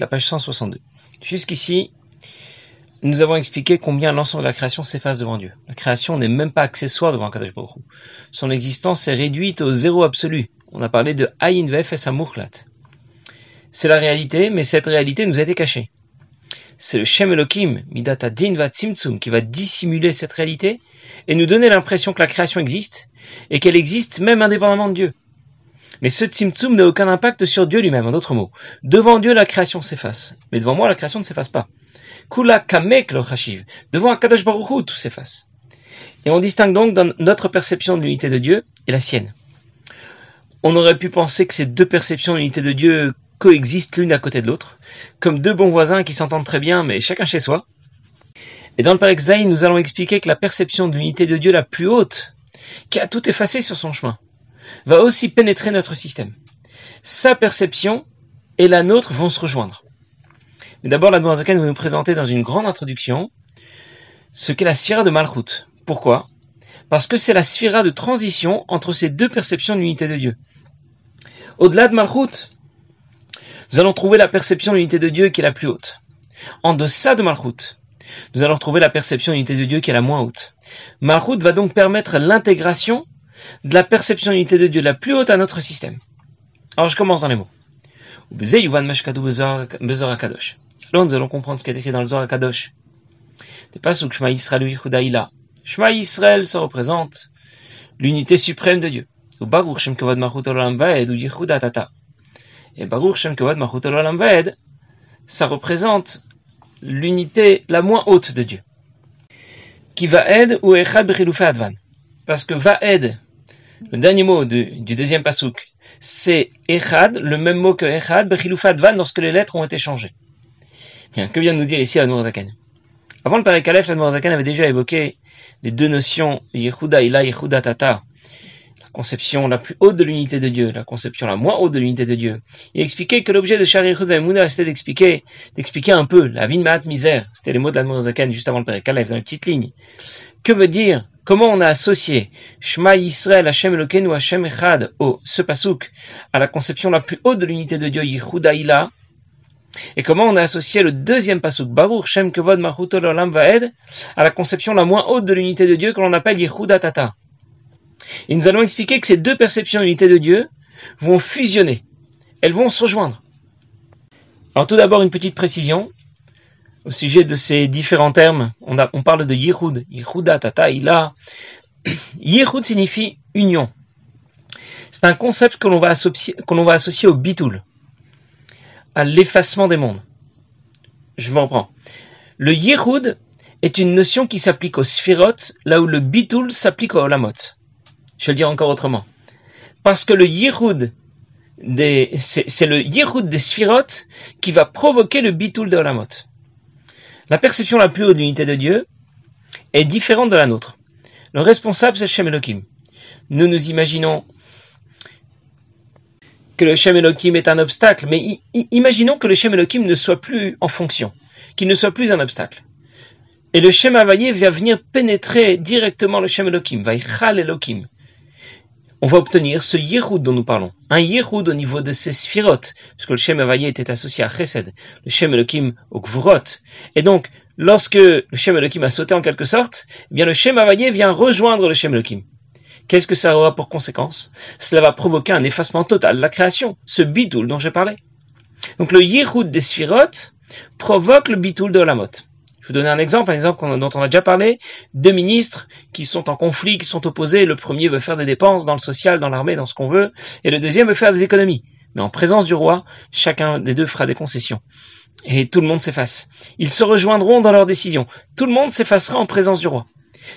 la page 162. Jusqu'ici, nous avons expliqué combien l'ensemble de la création s'efface devant Dieu. La création n'est même pas accessoire devant Kadosh Baruch Son existence est réduite au zéro absolu. On a parlé de Ayin Vef et Samurlat. C'est la réalité, mais cette réalité nous a été cachée. C'est le Shem Elohim, Midata Din Va Tzimtzum, qui va dissimuler cette réalité et nous donner l'impression que la création existe et qu'elle existe même indépendamment de Dieu. Mais ce Tzimtzum n'a aucun impact sur Dieu lui-même, en d'autres mots. Devant Dieu, la création s'efface. Mais devant moi, la création ne s'efface pas. Kula Kamek Chashiv. Devant Akadosh Baruch tout s'efface. Et on distingue donc dans notre perception de l'unité de Dieu et la sienne. On aurait pu penser que ces deux perceptions de l'unité de Dieu coexistent l'une à côté de l'autre, comme deux bons voisins qui s'entendent très bien, mais chacun chez soi. Et dans le Père nous allons expliquer que la perception de l'unité de Dieu la plus haute, qui a tout effacé sur son chemin, va aussi pénétrer notre système. Sa perception et la nôtre vont se rejoindre. Mais d'abord, la Zaken va nous présenter dans une grande introduction ce qu'est la sphère de Malchut. Pourquoi? Parce que c'est la sphère de transition entre ces deux perceptions de l'unité de Dieu. Au-delà de Malchut, nous allons trouver la perception de l'unité de Dieu qui est la plus haute. En deçà de Malchut, nous allons trouver la perception de l'unité de Dieu qui est la moins haute. Malchut va donc permettre l'intégration de la perception d'unité de Dieu la plus haute à notre système. Alors je commence dans les mots. Là, nous allons comprendre ce qui est écrit dans le Zohar Kadosh. Des pas où Shema Yisrael Shema Yisrael, ça représente l'unité suprême de Dieu. Et Baruch Shem Kavod Vaed, ça représente l'unité la moins haute de Dieu. Qui va aide ou Echad Advan. Parce que va aide le dernier mot du, deuxième pasouk, c'est Echad, le même mot que Echad, Bechilufat Van, lorsque les lettres ont été changées. Bien, que vient de nous dire ici Zaken Avant le Père Kalef, la Zaken avait déjà évoqué les deux notions Yehuda Ila, Yehuda Tata, conception la plus haute de l'unité de Dieu, la conception la moins haute de l'unité de Dieu. Il expliquait que l'objet de Shari Yehuda c'était d'expliquer, d'expliquer un peu la vie de misère. C'était les mots de Zaken juste avant le Père Kalef, dans une petite ligne. Que veut dire Comment on a associé Shema Yisrael Hashem Elokeinu Hashem Echad au ce pasouk à la conception la plus haute de l'unité de Dieu Yichuda Ila et comment on a associé le deuxième pasouk Baruch Shem Kevod Machuto Olam Vaed à la conception la moins haute de l'unité de Dieu que l'on appelle Yichuda Tata? Et nous allons expliquer que ces deux perceptions de l'unité de Dieu vont fusionner. Elles vont se rejoindre. Alors tout d'abord une petite précision au sujet de ces différents termes. On, parle de Yichud, Yichuda, Tata, Ila. Yichud signifie union. C'est un concept que l'on va, va associer au bitul, à l'effacement des mondes. Je me reprends. Le Yichud est une notion qui s'applique au Sphirot, là où le bitul s'applique au Olamot. Je vais le dire encore autrement. Parce que le Yichud c'est, le Yichud des Sphirot qui va provoquer le bitul de Olamot. La perception la plus haute de l'unité de Dieu est différente de la nôtre. Le responsable, c'est Shem Elohim. Nous nous imaginons que le Shem Elohim est un obstacle, mais imaginons que le Shem Elohim ne soit plus en fonction, qu'il ne soit plus un obstacle. Et le Shem Havayé va venir pénétrer directement le Shem Elohim, va Elohim on va obtenir ce Yehud dont nous parlons. Un Yehud au niveau de ses sphirotes, puisque le Shem Havaya était associé à Chesed, le Shem Elohim au Gvurot. Et donc, lorsque le Shem Elohim a sauté en quelque sorte, eh bien le Shem Havaya vient rejoindre le Shem Elohim. Qu'est-ce que ça aura pour conséquence? Cela va provoquer un effacement total de la création, ce bidoul dont j'ai parlé. Donc le Yehud des sphirotes provoque le bidoul de Olamot. Je vous donner un exemple, un exemple dont on a déjà parlé. Deux ministres qui sont en conflit, qui sont opposés. Le premier veut faire des dépenses dans le social, dans l'armée, dans ce qu'on veut, et le deuxième veut faire des économies. Mais en présence du roi, chacun des deux fera des concessions. Et tout le monde s'efface. Ils se rejoindront dans leurs décisions. Tout le monde s'effacera en présence du roi.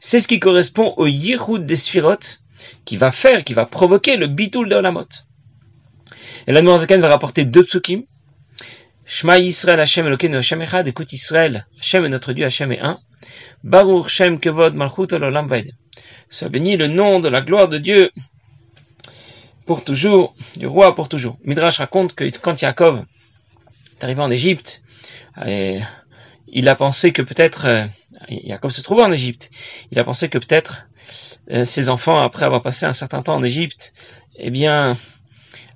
C'est ce qui correspond au Yirhoud des Sphirotes, qui va faire, qui va provoquer le Bitul de Olamot. Et la Zaken va rapporter deux psukim, Shema Yisrael Hashem Elokeinu Hashem Echad, écoute Israël, Hashem est notre Dieu, Hashem est un. Baruch Shem Kevod Malchut Olam Vaed. Sois béni le nom de la gloire de Dieu pour toujours, du roi pour toujours. Midrash raconte que quand Yaakov est arrivé en Égypte, il a pensé que peut-être, euh, Yaakov se trouvait en Égypte, il a pensé que peut-être euh, ses enfants, après avoir passé un certain temps en Égypte, eh bien,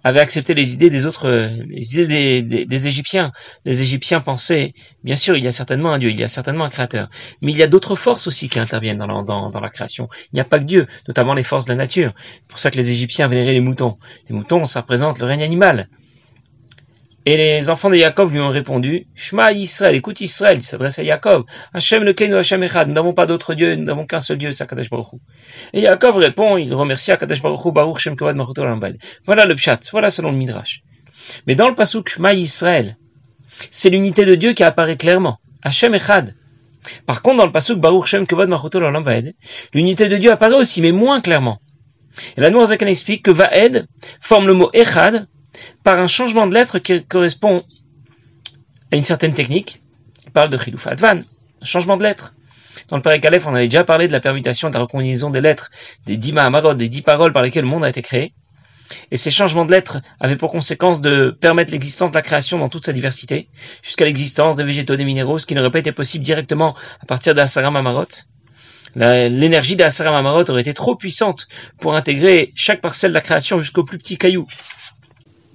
avait accepté les idées des autres, les idées des, Égyptiens. Les Égyptiens pensaient, bien sûr, il y a certainement un Dieu, il y a certainement un Créateur, mais il y a d'autres forces aussi qui interviennent dans la, dans, la création. Il n'y a pas que Dieu, notamment les forces de la nature. C'est pour ça que les Égyptiens vénéraient les moutons. Les moutons, ça représente le règne animal. Et les enfants de Jacob lui ont répondu, Shema Israël, écoute Israël, il s'adresse à Jacob. Hachem le Kenu Hachem Echad, nous n'avons pas d'autre Dieu, nous n'avons qu'un seul Dieu, c'est Akadosh Baruch Et Jacob répond, il remercie Akadosh Baruch Hu, Baruch Shem Kavad Voilà le pshat, voilà selon le Midrash. Mais dans le pasuk Shema Israël, c'est l'unité de Dieu qui apparaît clairement. Hachem Echad. Par contre, dans le pasuk Baruch Shem Kavad l'unité de Dieu apparaît aussi, mais moins clairement. Et la Noirzakan explique que Vaed forme le mot Echad, par un changement de lettre qui correspond à une certaine technique. Il parle de Chilouf Advan, un changement de lettre. Dans le Père Aleph, on avait déjà parlé de la permutation, de la recombinaison des lettres, des dix Mahamarot, des dix paroles par lesquelles le monde a été créé. Et ces changements de lettres avaient pour conséquence de permettre l'existence de la création dans toute sa diversité, jusqu'à l'existence des végétaux, des minéraux, ce qui n'aurait pas été possible directement à partir d'Asara Mamarot. L'énergie d'Asara Mamarot aurait été trop puissante pour intégrer chaque parcelle de la création jusqu'au plus petit caillou.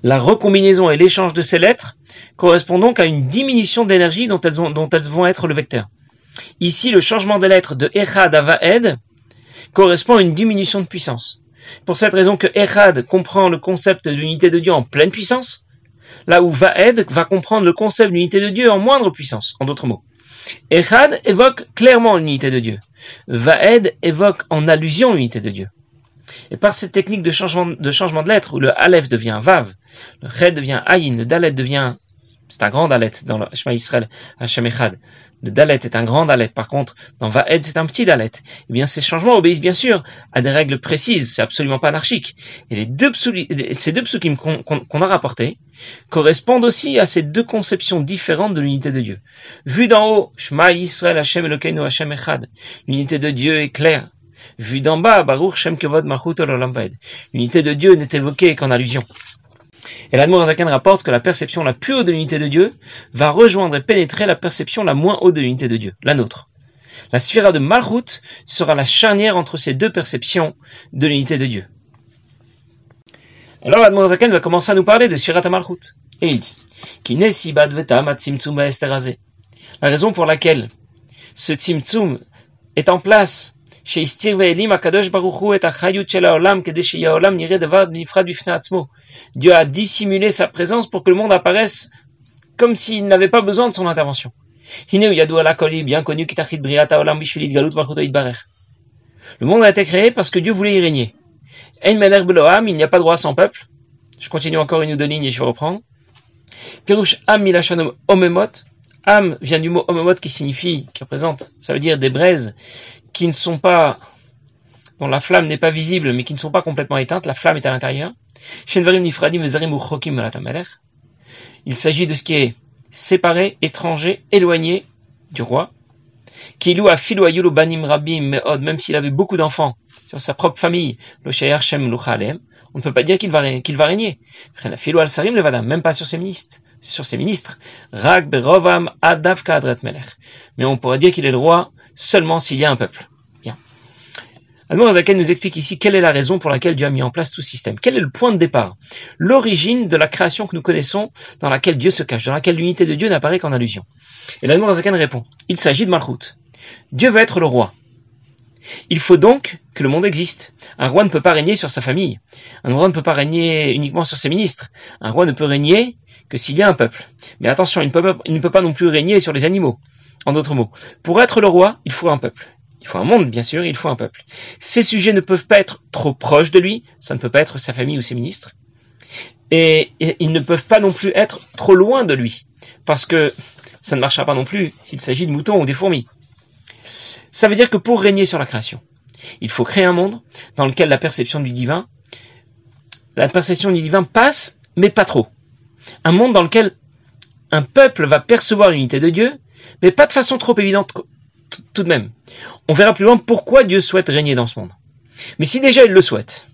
La recombinaison et l'échange de ces lettres correspondent donc à une diminution d'énergie dont elles, vont être le vecteur. Ici, le changement des lettres de Echad à Vaed correspond à une diminution de puissance. Pour cette raison que Echad comprend le concept de l'unité de Dieu en pleine puissance, là où Vaed va comprendre le concept de l'unité de Dieu en moindre puissance, en d'autres mots. Echad évoque clairement l'unité de Dieu. Vaed évoque en allusion l'unité de Dieu. Et par cette technique de changement de, changement de lettre, où le Aleph devient Vav, le Red devient Ayin, le Dalet devient c'est un grand Dalet dans le Shema Israël, Hashem Echad. Le Dalet est un grand Dalet. Par contre, dans Vaed, c'est un petit Dalet. Eh bien, ces changements obéissent bien sûr à des règles précises. C'est absolument pas anarchique. Et les deux ces deux psukim qu'on a rapportés correspondent aussi à ces deux conceptions différentes de l'unité de Dieu. Vu d'en haut, Shema Israël, Hashem Elokeinu, Hashem Echad. L'unité de Dieu est claire. Vu d'en bas, Baruch Shem Kevod L'unité de Dieu n'est évoquée qu'en allusion. Et l'Admorazakan rapporte que la perception la plus haute de l'unité de Dieu va rejoindre et pénétrer la perception la moins haute de l'unité de Dieu, la nôtre. La sphère de Malchut sera la charnière entre ces deux perceptions de l'unité de Dieu. Alors l'Admorazakan va commencer à nous parler de Sphira Malchut. Et il dit, La raison pour laquelle ce Tzimtzum est en place Dieu a dissimulé sa présence pour que le monde apparaisse comme s'il n'avait pas besoin de son intervention. Le monde a été créé parce que Dieu voulait y régner. il n'y a pas de roi sans peuple. Je continue encore une ou deux lignes et je vais reprendre. Am. Am vient du mot Omemot qui signifie, qui représente, ça veut dire des braises qui ne sont pas, dont la flamme n'est pas visible, mais qui ne sont pas complètement éteintes, la flamme est à l'intérieur. Il s'agit de ce qui est séparé, étranger, éloigné du roi. Même s'il avait beaucoup d'enfants sur sa propre famille, on ne peut pas dire qu'il va, qu'il va régner. Même pas sur ses ministres. Sur ses ministres. Mais on pourrait dire qu'il est le roi seulement s'il y a un peuple. Bien. Zaken nous explique ici quelle est la raison pour laquelle Dieu a mis en place tout système. Quel est le point de départ? L'origine de la création que nous connaissons, dans laquelle Dieu se cache, dans laquelle l'unité de Dieu n'apparaît qu'en allusion. Et Zaken répond, il s'agit de Malchut. Dieu va être le roi. Il faut donc que le monde existe. Un roi ne peut pas régner sur sa famille. Un roi ne peut pas régner uniquement sur ses ministres. Un roi ne peut régner que s'il y a un peuple. Mais attention, il ne peut pas non plus régner sur les animaux. En d'autres mots, pour être le roi, il faut un peuple. Il faut un monde, bien sûr, il faut un peuple. Ces sujets ne peuvent pas être trop proches de lui, ça ne peut pas être sa famille ou ses ministres. Et, ils ne peuvent pas non plus être trop loin de lui, parce que ça ne marchera pas non plus s'il s'agit de moutons ou des fourmis. Ça veut dire que pour régner sur la création, il faut créer un monde dans lequel la perception du divin, la perception du divin passe, mais pas trop. Un monde dans lequel un peuple va percevoir l'unité de Dieu, mais pas de façon trop évidente tout de même. On verra plus loin pourquoi Dieu souhaite régner dans ce monde. Mais si déjà il le souhaite,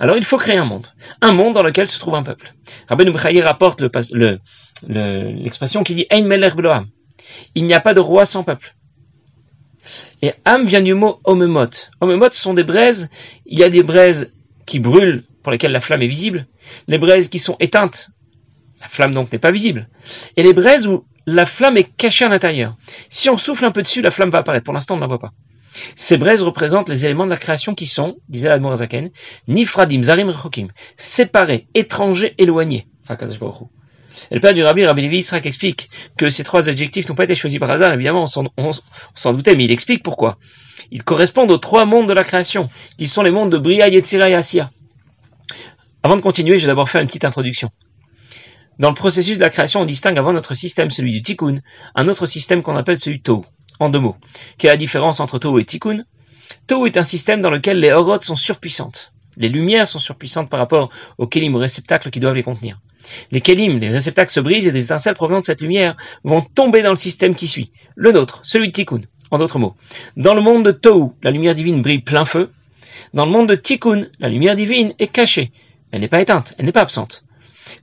alors il faut créer un monde. Un monde dans lequel se trouve un peuple. Rabbi Nubrahi rapporte l'expression le, qui dit Ein Il n'y a pas de roi sans peuple. Et Am vient du mot Omemot. Omemot sont des braises. Il y a des braises qui brûlent pour lesquelles la flamme est visible, les braises qui sont éteintes, la flamme donc n'est pas visible, et les braises où la flamme est cachée à l'intérieur. Si on souffle un peu dessus, la flamme va apparaître. Pour l'instant, on ne la voit pas. Ces braises représentent les éléments de la création qui sont, disait l'Admorazaken, Nifradim, Zarim, Rechokim, séparés, étrangers, éloignés. Et le père du Rabbi, Rabbi Levi explique que ces trois adjectifs n'ont pas été choisis par hasard, évidemment, on s'en doutait, mais il explique pourquoi. Ils correspondent aux trois mondes de la création, qui sont les mondes de Bria, Yetzira et Asiya. Avant de continuer, je vais d'abord faire une petite introduction. Dans le processus de la création, on distingue avant notre système, celui du Tikkun, un autre système qu'on appelle celui Tohu, en deux mots. Quelle est la différence entre Tohu et Tikkun? Tohu est un système dans lequel les horotes sont surpuissantes. Les lumières sont surpuissantes par rapport aux kelim, aux réceptacles qui doivent les contenir. Les kelim, les réceptacles se brisent et des étincelles provenant de cette lumière vont tomber dans le système qui suit, le nôtre, celui de Tikkun. En d'autres mots, dans le monde de Tohu, la lumière divine brille plein feu. Dans le monde de Tikkun, la lumière divine est cachée. Elle n'est pas éteinte, elle n'est pas absente.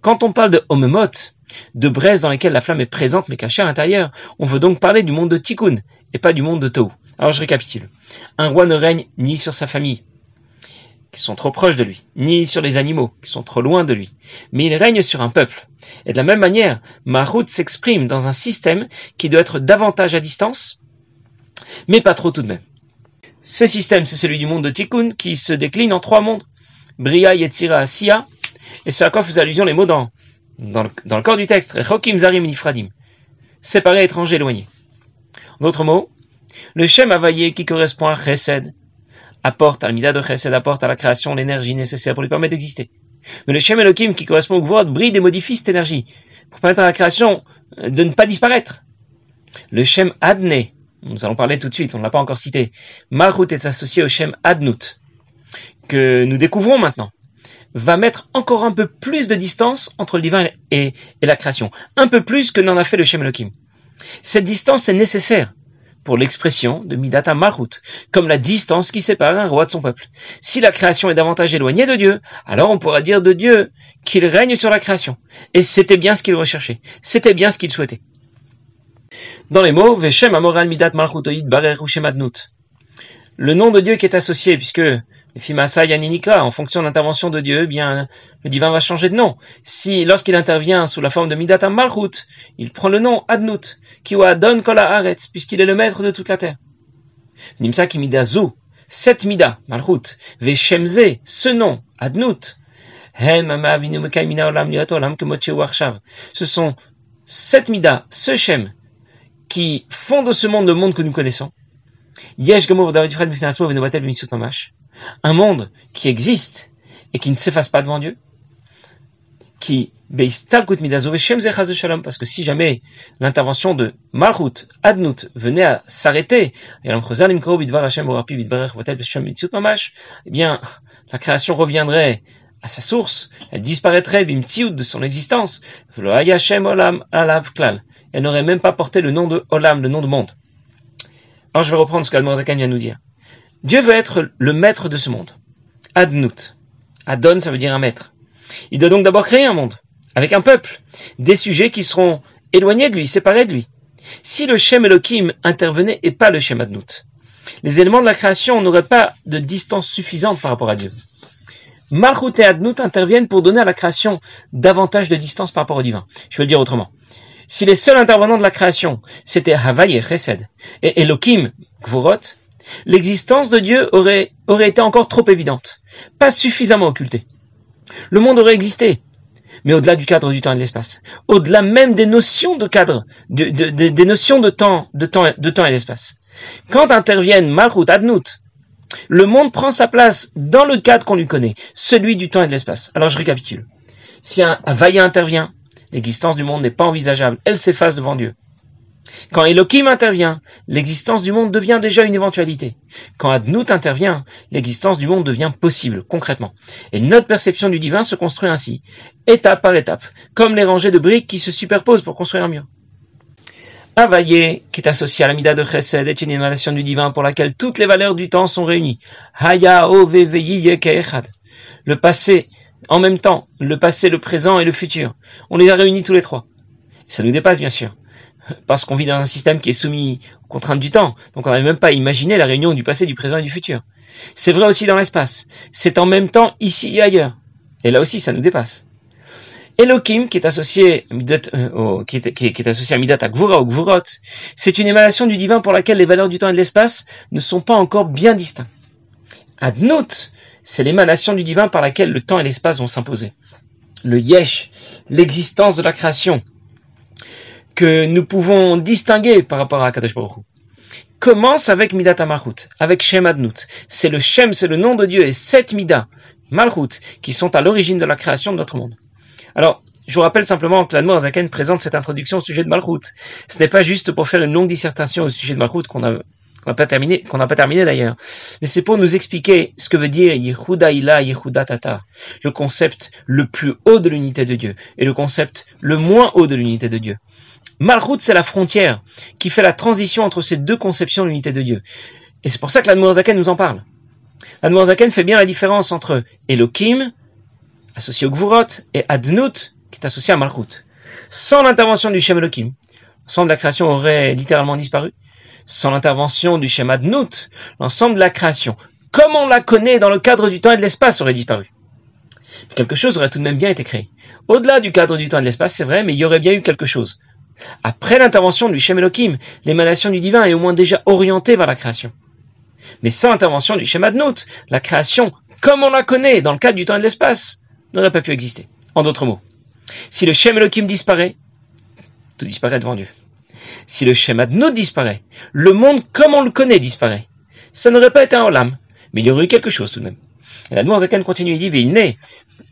Quand on parle de Homemot, de braises dans lesquelles la flamme est présente mais cachée à l'intérieur, on veut donc parler du monde de Tikkun et pas du monde de Tohu. Alors je récapitule. Un roi ne règne ni sur sa famille, qui sont trop proches de lui, ni sur les animaux, qui sont trop loin de lui, mais il règne sur un peuple. Et de la même manière, Mahout s'exprime dans un système qui doit être davantage à distance, mais pas trop tout de même. Ce système, c'est celui du monde de Tikkun, qui se décline en trois mondes, Bria, Yetzira, Sia, et c'est à quoi faisait allusion les mots dans, dans, le, corps du texte, Rechokim, Zarim, Nifradim, séparés, étrangers, éloignés. En d'autres mots, le Shem Availlé qui correspond à Chesed, apporte, de apporte à la création l'énergie nécessaire pour lui permettre d'exister. Mais le Shem Elohim qui correspond au Gvod brille et modifie cette énergie pour permettre à la création euh, de ne pas disparaître. Le Shem Adne, nous allons parler tout de suite, on ne l'a pas encore cité, Malchut est associé au Shem Adnut, que nous découvrons maintenant, va mettre encore un peu plus de distance entre le divin et, la création, un peu plus que n'en a fait le Shem Elohim. Cette distance est nécessaire pour l'expression de Midata Malchut, comme la distance qui sépare un roi de son peuple. Si la création est davantage éloignée de Dieu, alors on pourra dire de Dieu qu'il règne sur la création. Et c'était bien ce qu'il recherchait, c'était bien ce qu'il souhaitait. Dans les mots, Veshem Amoral Midat Le nom de Dieu qui est associé, puisque Fimasa Yaninika, en fonction de l'intervention de Dieu, eh bien, le divin va changer de nom. Si, lorsqu'il intervient sous la forme de Midat Malchut, il prend le nom Adnut, qui Adon Kola Aretz, puisqu'il est le maître de toute la terre. Nimsa Zu, cette Mida, Malchut, Veshemze, ce nom, Adnut, ce sont sept Mida, ce Shem, qui font de ce monde le monde que nous connaissons. Un monde qui existe et qui ne s'efface pas devant Dieu. Qui parce que si jamais l'intervention de Malchut, Adnut, venait à s'arrêter, eh bien, la création reviendrait à sa source, elle disparaîtrait, de son existence, elle n'aurait même pas porté le nom de Olam, le nom de monde. Alors je vais reprendre ce qu'Almorzakan vient nous dire. Dieu veut être le maître de ce monde. Adnut. Adon, ça veut dire un maître. Il doit donc d'abord créer un monde, avec un peuple, des sujets qui seront éloignés de lui, séparés de lui. Si le Shem Elohim intervenait et pas le Shem Adnut, les éléments de la création n'auraient pas de distance suffisante par rapport à Dieu. Malchut et Adnut interviennent pour donner à la création davantage de distance par rapport au divin. Je vais le dire autrement. Si les seuls intervenants de la création, c'était Havaï et Chesed, et Elohim, Gvorot, l'existence de Dieu aurait, été encore trop évidente, pas suffisamment occultée. Le monde aurait existé, mais au-delà du cadre du temps et de l'espace, au-delà même des notions de cadre, des notions de temps, de temps, de temps et d'espace. Quand interviennent Malchut, Adnut, le monde prend sa place dans le cadre qu'on lui connaît, celui du temps et de l'espace. Alors je récapitule. Si un vaillant intervient, l'existence du monde n'est pas envisageable, elle s'efface devant Dieu. Quand Elohim intervient, l'existence du monde devient déjà une éventualité. Quand Adnout intervient, l'existence du monde devient possible, concrètement. Et notre perception du divin se construit ainsi, étape par étape, comme les rangées de briques qui se superposent pour construire un mur. Avaye, qui est associé à l'amida de Chesed, est une émanation du divin pour laquelle toutes les valeurs du temps sont réunies. Haya Le passé, en même temps, le passé, le présent et le futur. On les a réunis tous les trois. Ça nous dépasse, bien sûr. Parce qu'on vit dans un système qui est soumis aux contraintes du temps. Donc on n'avait même pas imaginé la réunion du passé, du présent et du futur. C'est vrai aussi dans l'espace. C'est en même temps ici et ailleurs. Et là aussi, ça nous dépasse. Elohim, qui est associé, euh, au, qui, est, qui, est, associé à Midat à Gvura ou Gvurot, c'est une émanation du divin pour laquelle les valeurs du temps et de l'espace ne sont pas encore bien distinctes. Adnut, c'est l'émanation du divin par laquelle le temps et l'espace vont s'imposer. Le Yesh, l'existence de la création, que nous pouvons distinguer par rapport à Kadosh Baruch commence avec Midat Malchut, avec Shem Adnut. C'est le Shem, c'est le nom de Dieu, et sept Midat, Malchut, qui sont à l'origine de la création de notre monde. Alors, je vous rappelle simplement que l'Anmour Zaken présente cette introduction au sujet de Malchut. Ce n'est pas juste pour faire une longue dissertation au sujet de Malchut qu'on n'a pas terminé, qu'on n'a pas terminé d'ailleurs. Mais c'est pour nous expliquer ce que veut dire Yehuda Ila Yehuda Tata, le concept le plus haut de l'unité de Dieu et le concept le moins haut de l'unité de Dieu. Malchut, c'est la frontière qui fait la transition entre ces deux conceptions de l'unité de Dieu. Et c'est pour ça que l'Anmour Zaken nous en parle. L'Anmour Zaken fait bien la différence entre Elohim, associé au Gvurot, et Adnut, qui est associé à Malchut. Sans l'intervention du Shem Elohim, l'ensemble de la création aurait littéralement disparu. Sans l'intervention du Shem Adnut, l'ensemble de la création, comme on la connaît dans le cadre du temps et de l'espace, aurait disparu. quelque chose aurait tout de même bien été créé. Au-delà du cadre du temps et de l'espace, c'est vrai, mais il y aurait bien eu quelque chose. Après l'intervention du Shem Elohim, l'émanation du divin est au moins déjà orientée vers la création. Mais sans l'intervention du Shem Adnut, la création, comme on la connaît dans le cadre du temps et de l'espace, n'aurait pas pu exister. En d'autres mots, si le Shem Elohim disparaît, tout disparaît devant Dieu. Si le Shem Adnot disparaît, le monde comme on le connaît disparaît. Ça n'aurait pas été un Olam, mais il y aurait eu quelque chose tout de même. Et la Zaken continue, il dit, il naît.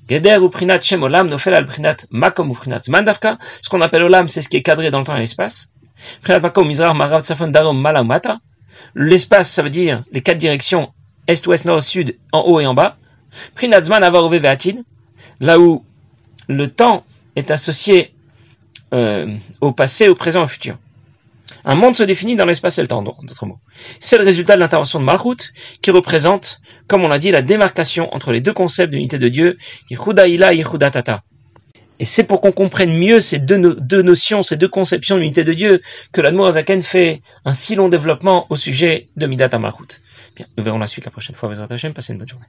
Geder ou Prinat Shem Olam nofel al Prinat Makom ou Prinat Mandavka. Ce qu'on appelle Olam, c'est ce qui est cadré dans le temps et l'espace. Prinat Makom, Mizrach, Marav, Tsafon, Darom, Malamata. L'espace, ça veut dire les quatre directions, est, ouest, nord, sud, en haut et en bas. Prinat Zman, Avar, là où le temps est associé euh, au passé, au présent, au futur. Un monde se définit dans l'espace et le temps, d'autres mots. C'est le résultat de l'intervention de Malchut, qui représente, comme on l'a dit, la démarcation entre les deux concepts d'unité de Dieu, Yehuda Ila et Yehuda Tata. Et c'est pour qu'on comprenne mieux ces deux, notions, ces deux conceptions d'unité de Dieu, que l'Admour Azaken fait un si long développement au sujet de Midata Malchut. Bien, nous verrons la suite la prochaine fois. Passez une bonne journée.